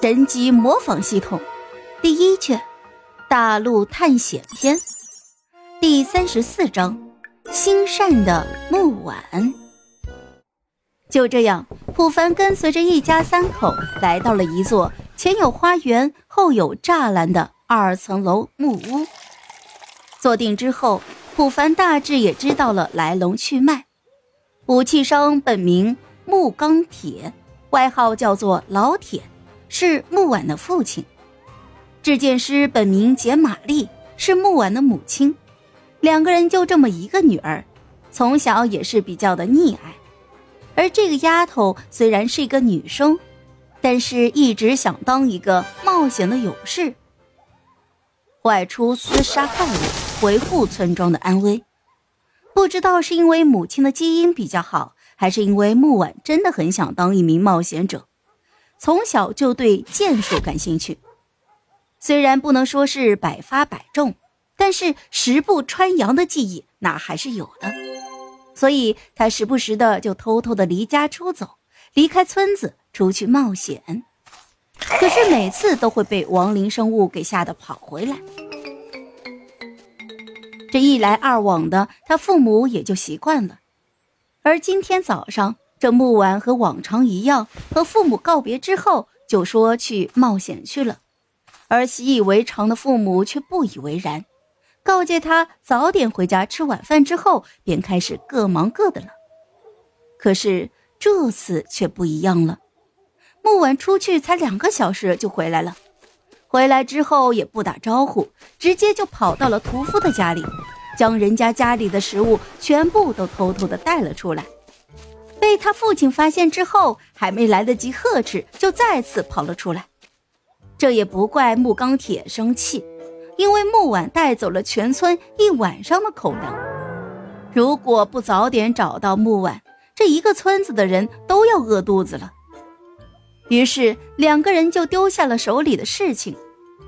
神机模仿系统第一卷《大陆探险篇》第三十四章《心善的木碗》。就这样，普凡跟随着一家三口来到了一座前有花园、后有栅栏的二层楼木屋。坐定之后，普凡大致也知道了来龙去脉。武器商本名木钢铁，外号叫做老铁，是木婉的父亲。制剑师本名简玛丽，是木婉的母亲。两个人就这么一个女儿，从小也是比较的溺爱。而这个丫头虽然是一个女生，但是一直想当一个冒险的勇士，外出厮杀怪物，维护村庄的安危。不知道是因为母亲的基因比较好，还是因为木婉真的很想当一名冒险者，从小就对剑术感兴趣。虽然不能说是百发百中，但是十步穿杨的技艺那还是有的。所以他时不时的就偷偷的离家出走，离开村子出去冒险。可是每次都会被亡灵生物给吓得跑回来。这一来二往的，他父母也就习惯了。而今天早上，这木婉和往常一样，和父母告别之后，就说去冒险去了。而习以为常的父母却不以为然。告诫他早点回家吃晚饭之后，便开始各忙各的了。可是这次却不一样了，木婉出去才两个小时就回来了。回来之后也不打招呼，直接就跑到了屠夫的家里，将人家家里的食物全部都偷偷的带了出来。被他父亲发现之后，还没来得及呵斥，就再次跑了出来。这也不怪木钢铁生气。因为木婉带走了全村一晚上的口粮，如果不早点找到木婉，这一个村子的人都要饿肚子了。于是两个人就丢下了手里的事情，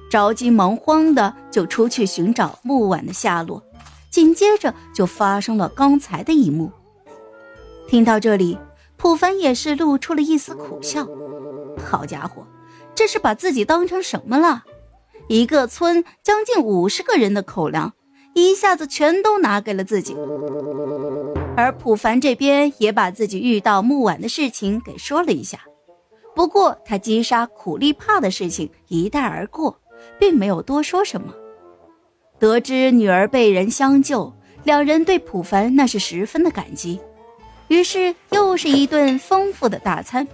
着急忙慌的就出去寻找木婉的下落。紧接着就发生了刚才的一幕。听到这里，普凡也是露出了一丝苦笑。好家伙，这是把自己当成什么了？一个村将近五十个人的口粮，一下子全都拿给了自己。而普凡这边也把自己遇到木婉的事情给说了一下，不过他击杀苦力怕的事情一带而过，并没有多说什么。得知女儿被人相救，两人对普凡那是十分的感激，于是又是一顿丰富的大餐。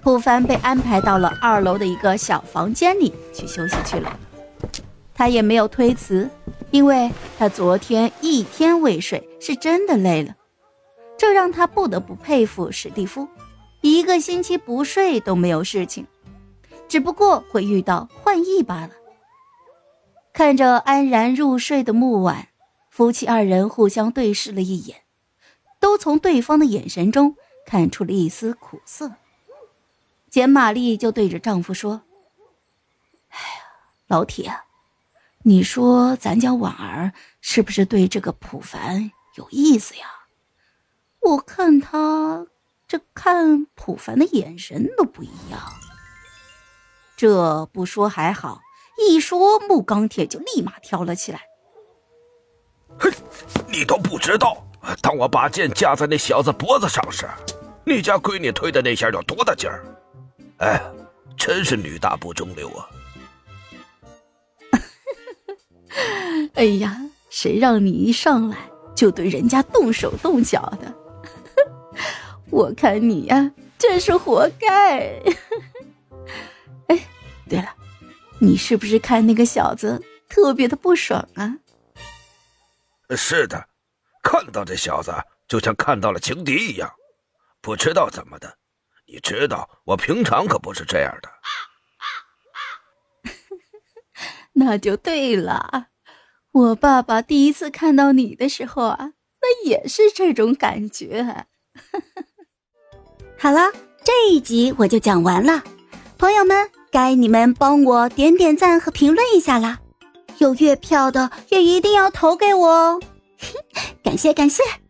普凡被安排到了二楼的一个小房间里去休息去了，他也没有推辞，因为他昨天一天未睡，是真的累了。这让他不得不佩服史蒂夫，一个星期不睡都没有事情，只不过会遇到幻意罢了。看着安然入睡的木婉，夫妻二人互相对视了一眼，都从对方的眼神中看出了一丝苦涩。简玛丽就对着丈夫说：“哎呀，老铁，你说咱家婉儿是不是对这个普凡有意思呀？我看他这看普凡的眼神都不一样。这不说还好，一说木钢铁就立马跳了起来。哼，你都不知道，当我把剑架在那小子脖子上时，你家闺女推的那下有多大劲儿？”哎，真是女大不中留啊！哎呀，谁让你一上来就对人家动手动脚的？我看你呀，真是活该！哎，对了，你是不是看那个小子特别的不爽啊？是的，看到这小子就像看到了情敌一样，不知道怎么的。你知道，我平常可不是这样的。那就对了，我爸爸第一次看到你的时候啊，那也是这种感觉。好了，这一集我就讲完了，朋友们，该你们帮我点点赞和评论一下啦！有月票的也一定要投给我哦，感谢感谢。